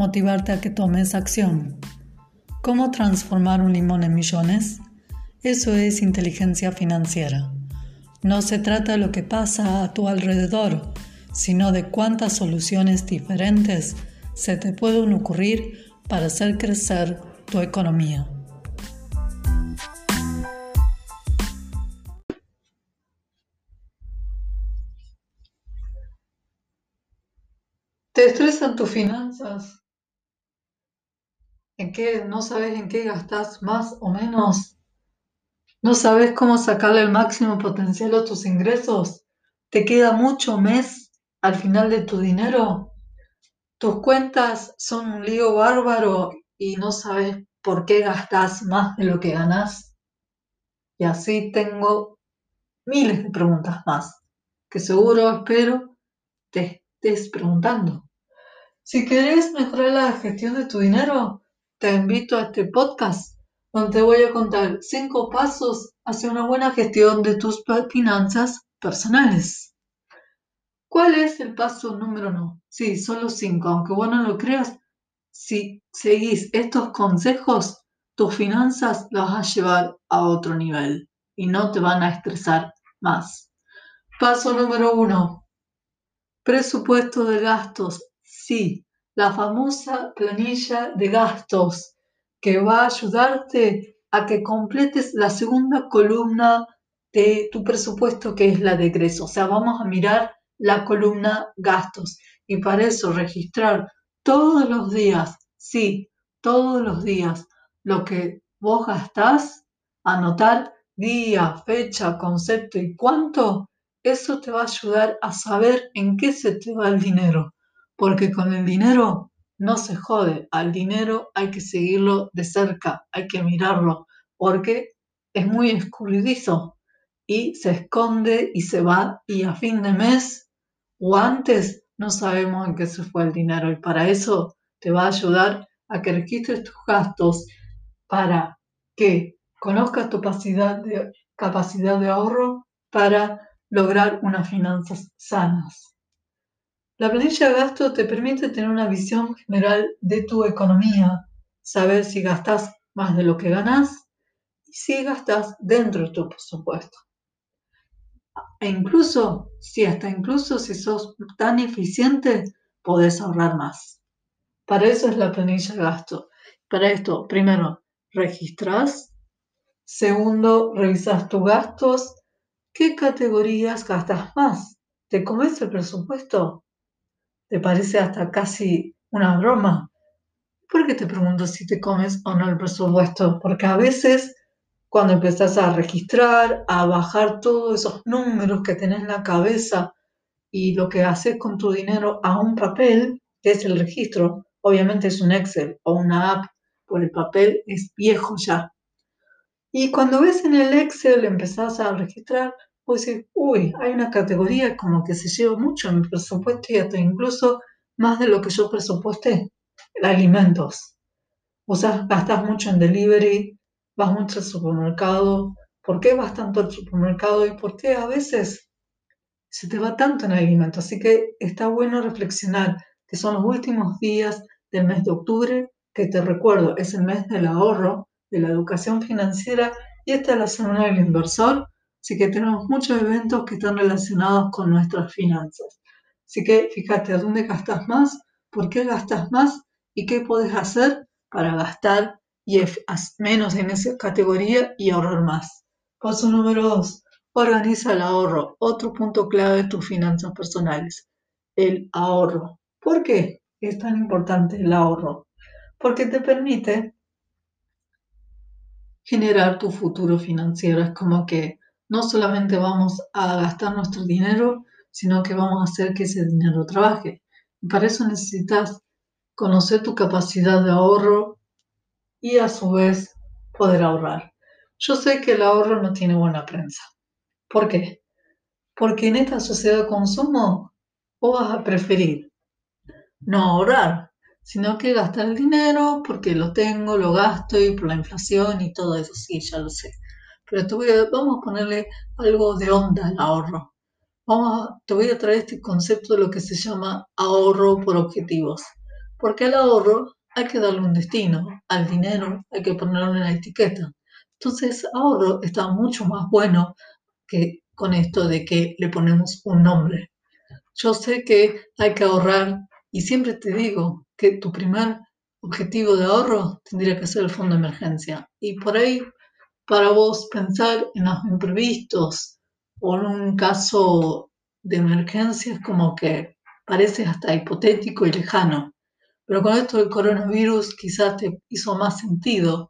motivarte a que tomes acción. ¿Cómo transformar un limón en millones? Eso es inteligencia financiera. No se trata de lo que pasa a tu alrededor, sino de cuántas soluciones diferentes se te pueden ocurrir para hacer crecer tu economía. ¿Te estresan tus finanzas? En qué, no sabes en qué gastas más o menos, no sabes cómo sacarle el máximo potencial a tus ingresos, te queda mucho mes al final de tu dinero, tus cuentas son un lío bárbaro y no sabes por qué gastas más de lo que ganas. Y así tengo miles de preguntas más que seguro espero te estés preguntando. Si querés mejorar la gestión de tu dinero, te invito a este podcast donde te voy a contar cinco pasos hacia una buena gestión de tus finanzas personales. ¿Cuál es el paso número uno? Sí, solo cinco, aunque vos no lo creas, si seguís estos consejos, tus finanzas las vas a llevar a otro nivel y no te van a estresar más. Paso número uno, presupuesto de gastos. Sí, la famosa planilla de gastos que va a ayudarte a que completes la segunda columna de tu presupuesto que es la de egreso. O sea, vamos a mirar la columna gastos y para eso registrar todos los días, sí, todos los días, lo que vos gastás, anotar día, fecha, concepto y cuánto, eso te va a ayudar a saber en qué se te va el dinero porque con el dinero no se jode, al dinero hay que seguirlo de cerca, hay que mirarlo, porque es muy escurridizo y se esconde y se va y a fin de mes o antes no sabemos en qué se fue el dinero y para eso te va a ayudar a que registres tus gastos para que conozcas tu capacidad de, capacidad de ahorro para lograr unas finanzas sanas. La planilla de gasto te permite tener una visión general de tu economía, saber si gastas más de lo que ganas y si gastas dentro de tu presupuesto. E incluso, si hasta incluso si sos tan eficiente, podés ahorrar más. Para eso es la planilla de gasto. Para esto, primero, registras. Segundo, revisas tus gastos. ¿Qué categorías gastas más? ¿Te comes el presupuesto? ¿Te parece hasta casi una broma? ¿Por qué te pregunto si te comes o no el presupuesto? Porque a veces cuando empezás a registrar, a bajar todos esos números que tenés en la cabeza y lo que haces con tu dinero a un papel, que es el registro, obviamente es un Excel o una app, por el papel es viejo ya. Y cuando ves en el Excel, empezás a registrar, pues decir, uy, hay una categoría como que se lleva mucho en mi presupuesto y hasta incluso más de lo que yo presupuesté, alimentos. O sea, gastas mucho en delivery, vas mucho al supermercado. ¿Por qué vas tanto al supermercado y por qué a veces se te va tanto en alimentos? Así que está bueno reflexionar que son los últimos días del mes de octubre, que te recuerdo, es el mes del ahorro, de la educación financiera y esta es la semana del inversor Así que tenemos muchos eventos que están relacionados con nuestras finanzas. Así que fíjate a dónde gastas más, por qué gastas más y qué puedes hacer para gastar y menos en esa categoría y ahorrar más. Paso número dos, organiza el ahorro. Otro punto clave de tus finanzas personales, el ahorro. ¿Por qué es tan importante el ahorro? Porque te permite generar tu futuro financiero. Es como que no solamente vamos a gastar nuestro dinero, sino que vamos a hacer que ese dinero trabaje. Y para eso necesitas conocer tu capacidad de ahorro y a su vez poder ahorrar. Yo sé que el ahorro no tiene buena prensa. ¿Por qué? Porque en esta sociedad de consumo vos vas a preferir no ahorrar, sino que gastar el dinero porque lo tengo, lo gasto y por la inflación y todo eso, sí, ya lo sé. Pero te voy vamos a ponerle algo de onda al ahorro. Vamos te voy a traer este concepto de lo que se llama ahorro por objetivos. Porque al ahorro hay que darle un destino, al dinero hay que ponerle una etiqueta. Entonces, ahorro está mucho más bueno que con esto de que le ponemos un nombre. Yo sé que hay que ahorrar y siempre te digo que tu primer objetivo de ahorro tendría que ser el fondo de emergencia. Y por ahí, para vos pensar en los imprevistos o en un caso de emergencia es como que parece hasta hipotético y lejano. Pero con esto del coronavirus quizás te hizo más sentido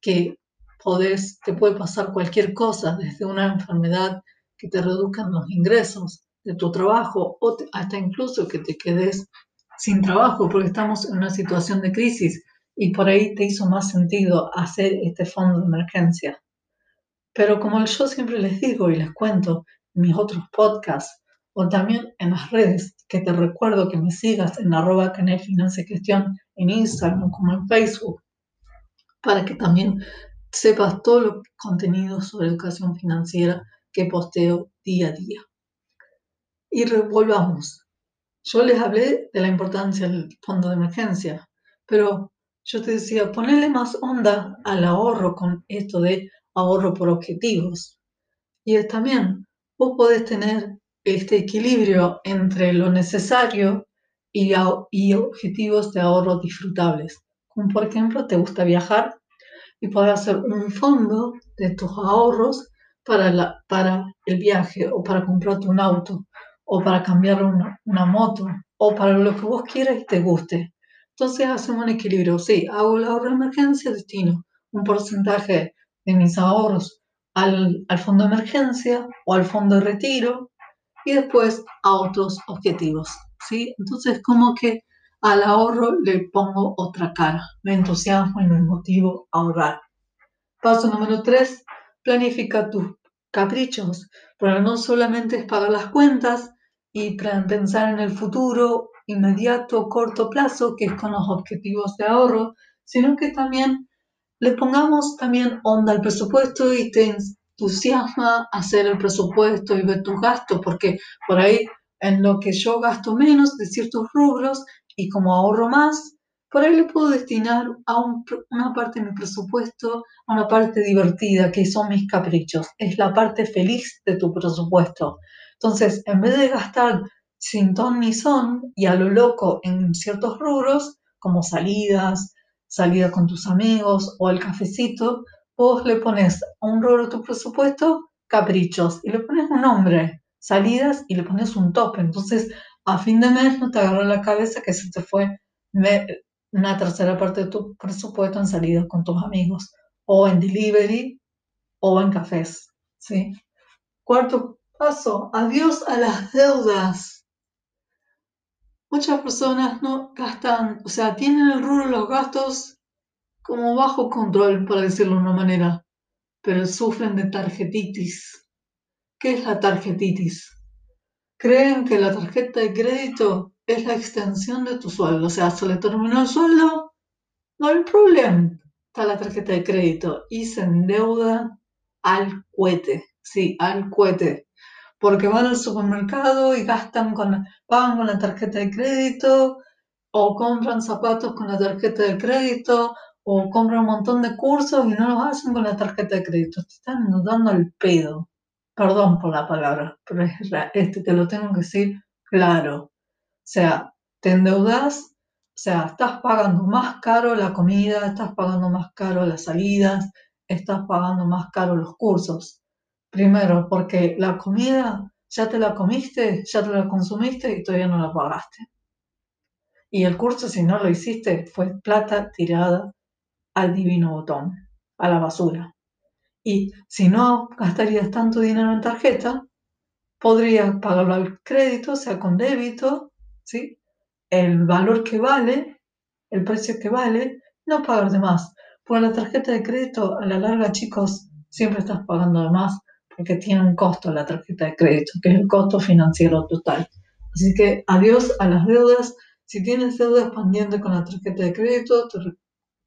que podés, te puede pasar cualquier cosa, desde una enfermedad que te reduzcan los ingresos de tu trabajo o hasta incluso que te quedes sin trabajo porque estamos en una situación de crisis y por ahí te hizo más sentido hacer este fondo de emergencia. Pero como yo siempre les digo y les cuento en mis otros podcasts, o también en las redes, que te recuerdo que me sigas en arroba canal Financia Gestión en Instagram como en Facebook, para que también sepas todos los contenidos sobre educación financiera que posteo día a día. Y volvamos. Yo les hablé de la importancia del fondo de emergencia, pero yo te decía, ponerle más onda al ahorro con esto de ahorro por objetivos. Y es también, vos podés tener este equilibrio entre lo necesario y, objetivos de ahorro disfrutables. Como por ejemplo, te gusta viajar y puedes hacer un fondo de tus ahorros para, para el viaje o para comprarte un auto o para cambiar una, una moto o para lo que vos quieras y te guste. Entonces hacemos un equilibrio. Sí, hago el ahorro de emergencia, destino un porcentaje de mis ahorros al, fondo de emergencia o al fondo de retiro y después a otros objetivos, ¿sí? Entonces, como que al ahorro le pongo otra cara, me entusiasmo y me motivo a ahorrar. Paso número tres, planifica tus caprichos, pero no solamente es pagar las cuentas y pensar en el futuro inmediato, corto plazo, que es con los objetivos de ahorro, sino que también le pongamos también onda al presupuesto y te entusiasma hacer el presupuesto y ver tus gastos, porque por ahí en lo que yo gasto menos de ciertos rubros y como ahorro más, por ahí le puedo destinar a una parte de mi presupuesto, a una parte divertida, que son mis caprichos. Es la parte feliz de tu presupuesto. Entonces, en vez de gastar sin ton ni son y a lo loco en ciertos rubros, como salidas, salida con tus amigos o el cafecito, vos le pones a un rubro tu presupuesto caprichos y le pones un nombre, salidas y le pones un tope. Entonces, a fin de mes no te agarró la cabeza que se te fue una tercera parte de tu presupuesto en salidas con tus amigos o en delivery o en cafés. ¿sí? Cuarto paso, adiós a las deudas. Muchas personas no gastan, o sea, tienen el rubro de los gastos como bajo control, para decirlo de una manera, pero sufren de tarjetitis. ¿Qué es la tarjetitis? Creen que la tarjeta de crédito es la extensión de tu sueldo, o sea, se le terminó el sueldo, no hay problema, está la tarjeta de crédito y se endeuda al cohete, sí, al cohete, porque van al supermercado y gastan con, pagan con la tarjeta de crédito o compran zapatos con la tarjeta de crédito o compran un montón de cursos y no los hacen con la tarjeta de crédito. Te están dando el pedo. Perdón por la palabra, pero es este te lo tengo que decir claro. O sea, te endeudas, o sea, estás pagando más caro la comida, estás pagando más caro las salidas, estás pagando más caro los cursos. Primero, porque la comida ya te la comiste, ya te la consumiste y todavía no la pagaste. Y el curso, si no lo hiciste, fue plata tirada al divino botón, a la basura. Y si no gastarías tanto dinero en tarjeta, podrías pagarlo al crédito, sea con débito, ¿sí? El valor que vale el precio que vale, no pagar de más. Por la tarjeta de crédito, a la larga, chicos, siempre estás pagando de más porque tiene un costo la tarjeta de crédito, que es el costo financiero total. Así que adiós a las deudas. Si tienes deudas pendientes con la tarjeta de crédito, te,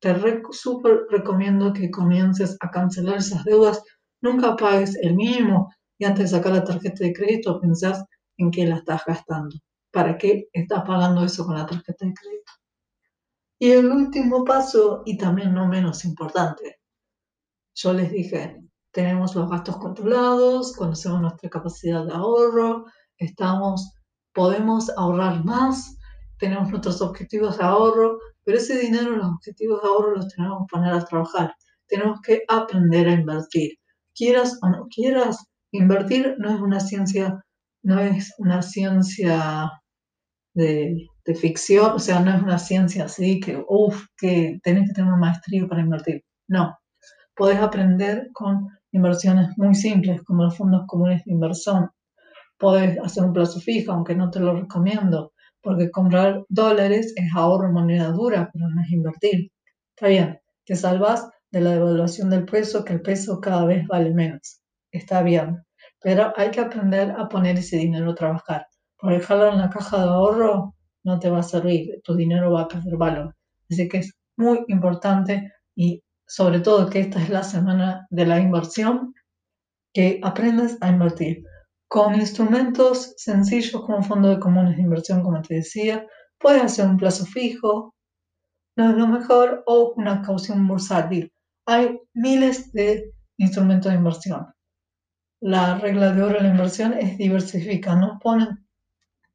te súper recomiendo que comiences a cancelar esas deudas. Nunca pagues el mínimo y antes de sacar la tarjeta de crédito pensás en qué la estás gastando. ¿Para qué estás pagando eso con la tarjeta de crédito? Y el último paso, y también no menos importante, yo les dije, tenemos los gastos controlados, conocemos nuestra capacidad de ahorro, estamos, podemos ahorrar más, tenemos nuestros objetivos de ahorro, pero ese dinero, los objetivos de ahorro los tenemos que poner a trabajar. Tenemos que aprender a invertir. Quieras o no quieras, invertir no es una ciencia, no es una ciencia de, de ficción, o sea, no es una ciencia así que, uff, que tenés que tener una maestría para invertir. No, podés aprender con inversiones muy simples como los fondos comunes de inversión. Puedes hacer un plazo fijo, aunque no te lo recomiendo, porque comprar dólares es ahorro en moneda dura, pero no es invertir. Está bien, te salvas de la devaluación del peso, que el peso cada vez vale menos. Está bien, pero hay que aprender a poner ese dinero a trabajar. Por dejarlo en la caja de ahorro no te va a servir, tu dinero va a perder valor. Así que es muy importante y sobre todo que esta es la semana de la inversión, que aprendas a invertir con instrumentos sencillos como fondo de comunes de inversión, como te decía. Puedes hacer un plazo fijo, no es lo mejor, o una caución bursátil. Hay miles de instrumentos de inversión. La regla de oro de la inversión es diversificar, no,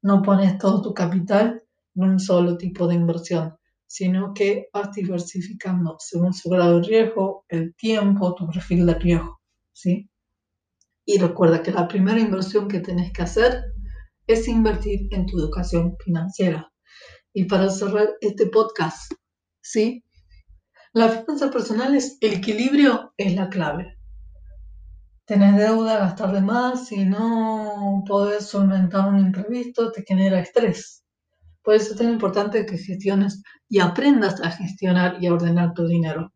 no pones todo tu capital en un solo tipo de inversión sino que vas diversificando según su grado de riesgo, el tiempo, tu perfil de riesgo, ¿sí? Y recuerda que la primera inversión que tenés que hacer es invertir en tu educación financiera. Y para cerrar este podcast, ¿sí? La finanza personal es el equilibrio es la clave. Tenés deuda, gastar de más, si no podés solventar un imprevisto, te genera estrés. Por eso es tan importante que gestiones y aprendas a gestionar y a ordenar tu dinero.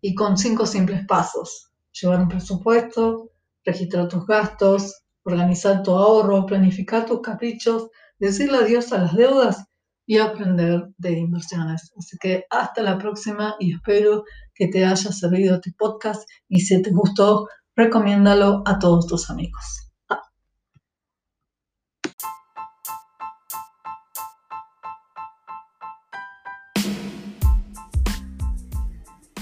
Y con cinco simples pasos. Llevar un presupuesto, registrar tus gastos, organizar tu ahorro, planificar tus caprichos, decirle adiós a las deudas y aprender de inversiones. Así que hasta la próxima y espero que te haya servido este podcast y si te gustó, recomiéndalo a todos tus amigos.